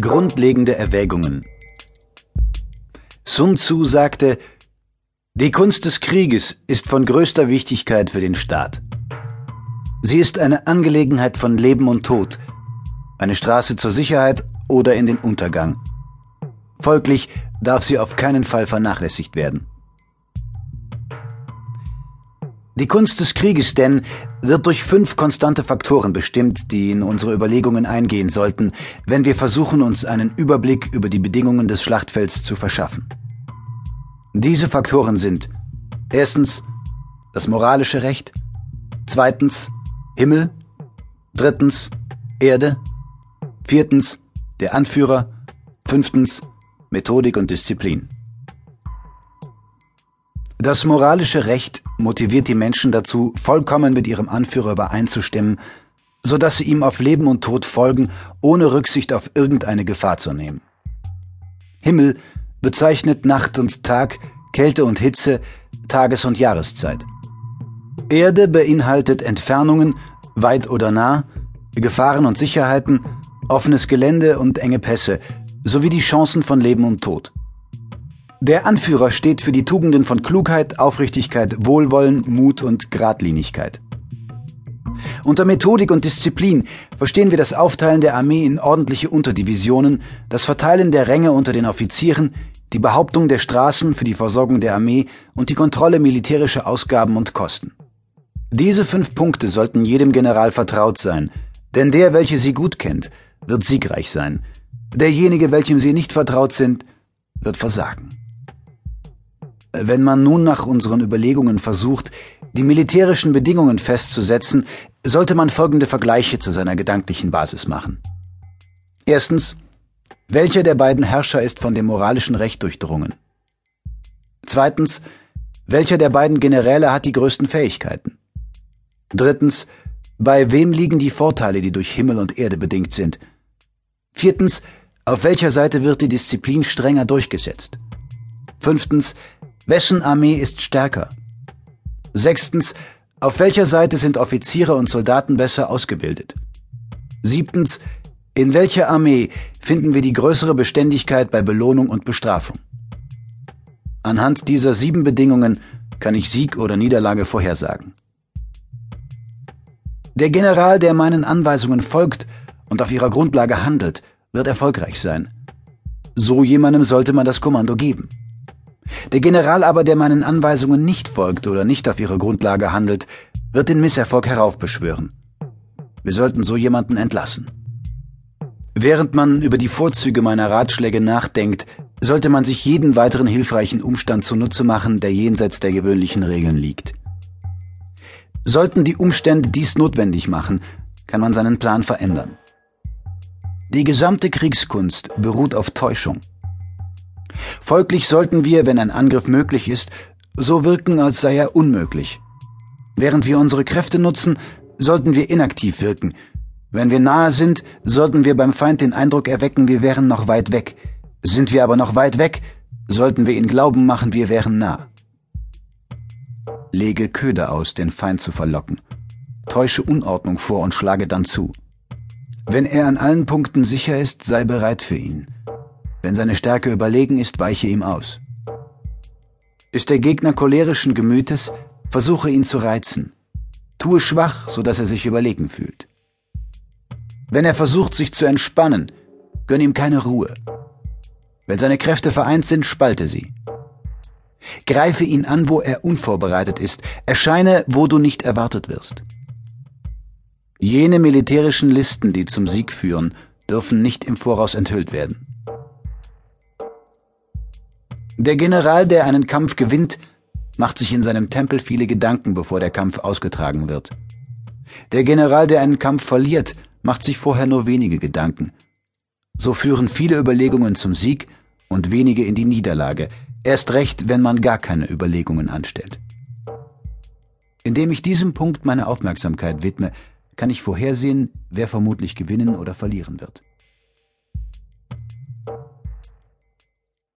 Grundlegende Erwägungen Sun Tzu sagte, die Kunst des Krieges ist von größter Wichtigkeit für den Staat. Sie ist eine Angelegenheit von Leben und Tod, eine Straße zur Sicherheit oder in den Untergang. Folglich darf sie auf keinen Fall vernachlässigt werden. Die Kunst des Krieges denn wird durch fünf konstante Faktoren bestimmt, die in unsere Überlegungen eingehen sollten, wenn wir versuchen, uns einen Überblick über die Bedingungen des Schlachtfelds zu verschaffen. Diese Faktoren sind erstens das moralische Recht, zweitens Himmel, drittens Erde, viertens der Anführer, fünftens Methodik und Disziplin. Das moralische Recht motiviert die Menschen dazu, vollkommen mit ihrem Anführer übereinzustimmen, so dass sie ihm auf Leben und Tod folgen, ohne Rücksicht auf irgendeine Gefahr zu nehmen. Himmel bezeichnet Nacht und Tag, Kälte und Hitze, Tages- und Jahreszeit. Erde beinhaltet Entfernungen, weit oder nah, Gefahren und Sicherheiten, offenes Gelände und enge Pässe, sowie die Chancen von Leben und Tod. Der Anführer steht für die Tugenden von Klugheit, Aufrichtigkeit, Wohlwollen, Mut und Gradlinigkeit. Unter Methodik und Disziplin verstehen wir das Aufteilen der Armee in ordentliche Unterdivisionen, das Verteilen der Ränge unter den Offizieren, die Behauptung der Straßen für die Versorgung der Armee und die Kontrolle militärischer Ausgaben und Kosten. Diese fünf Punkte sollten jedem General vertraut sein, denn der, welcher sie gut kennt, wird siegreich sein. Derjenige, welchem sie nicht vertraut sind, wird versagen. Wenn man nun nach unseren Überlegungen versucht, die militärischen Bedingungen festzusetzen, sollte man folgende Vergleiche zu seiner gedanklichen Basis machen. Erstens, welcher der beiden Herrscher ist von dem moralischen Recht durchdrungen? Zweitens, welcher der beiden Generäle hat die größten Fähigkeiten? Drittens, bei wem liegen die Vorteile, die durch Himmel und Erde bedingt sind? Viertens, auf welcher Seite wird die Disziplin strenger durchgesetzt? Fünftens, Wessen Armee ist stärker? Sechstens, auf welcher Seite sind Offiziere und Soldaten besser ausgebildet? Siebtens, in welcher Armee finden wir die größere Beständigkeit bei Belohnung und Bestrafung? Anhand dieser sieben Bedingungen kann ich Sieg oder Niederlage vorhersagen. Der General, der meinen Anweisungen folgt und auf ihrer Grundlage handelt, wird erfolgreich sein. So jemandem sollte man das Kommando geben. Der General aber, der meinen Anweisungen nicht folgt oder nicht auf ihre Grundlage handelt, wird den Misserfolg heraufbeschwören. Wir sollten so jemanden entlassen. Während man über die Vorzüge meiner Ratschläge nachdenkt, sollte man sich jeden weiteren hilfreichen Umstand zunutze machen, der jenseits der gewöhnlichen Regeln liegt. Sollten die Umstände dies notwendig machen, kann man seinen Plan verändern. Die gesamte Kriegskunst beruht auf Täuschung. Folglich sollten wir, wenn ein Angriff möglich ist, so wirken, als sei er unmöglich. Während wir unsere Kräfte nutzen, sollten wir inaktiv wirken. Wenn wir nahe sind, sollten wir beim Feind den Eindruck erwecken, wir wären noch weit weg. Sind wir aber noch weit weg, sollten wir ihn glauben machen, wir wären nah. Lege Köder aus, den Feind zu verlocken. Täusche Unordnung vor und schlage dann zu. Wenn er an allen Punkten sicher ist, sei bereit für ihn. Wenn seine Stärke überlegen ist, weiche ihm aus. Ist der Gegner cholerischen Gemütes, versuche ihn zu reizen. Tue schwach, so dass er sich überlegen fühlt. Wenn er versucht, sich zu entspannen, gönn ihm keine Ruhe. Wenn seine Kräfte vereint sind, spalte sie. Greife ihn an, wo er unvorbereitet ist, erscheine, wo du nicht erwartet wirst. Jene militärischen Listen, die zum Sieg führen, dürfen nicht im Voraus enthüllt werden. Der General, der einen Kampf gewinnt, macht sich in seinem Tempel viele Gedanken, bevor der Kampf ausgetragen wird. Der General, der einen Kampf verliert, macht sich vorher nur wenige Gedanken. So führen viele Überlegungen zum Sieg und wenige in die Niederlage, erst recht, wenn man gar keine Überlegungen anstellt. Indem ich diesem Punkt meine Aufmerksamkeit widme, kann ich vorhersehen, wer vermutlich gewinnen oder verlieren wird.